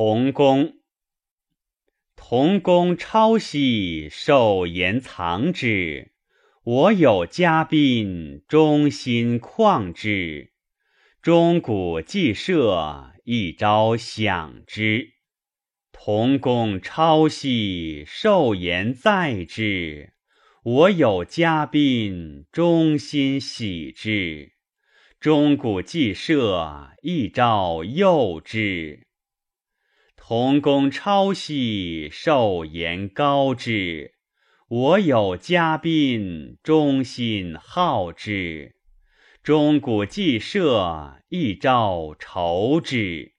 同工。同工抄兮，寿言藏之。我有嘉宾，忠心旷之。钟鼓既设，一朝享之。同工抄兮，寿言在之。我有嘉宾，忠心喜之。钟鼓既设，一朝诱之。同公超兮，寿言高之。我有嘉宾，忠心好之。钟鼓既设，一朝酬之。